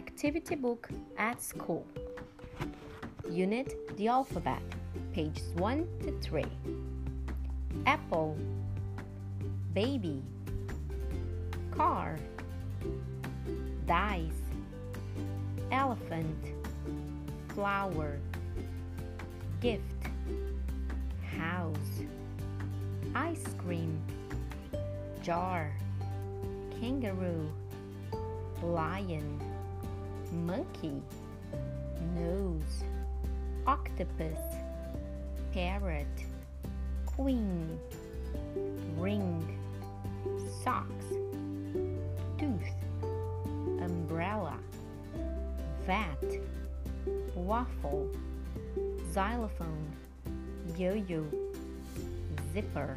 activity book at school. Unit the alphabet, pages 1 to 3. Apple, baby, car, dice, elephant, flower, gift, house, ice cream, jar, kangaroo, lion, monkey, nose, octopus, parrot, queen, ring, socks, tooth, umbrella, vat, waffle, xylophone, yo-yo, zipper.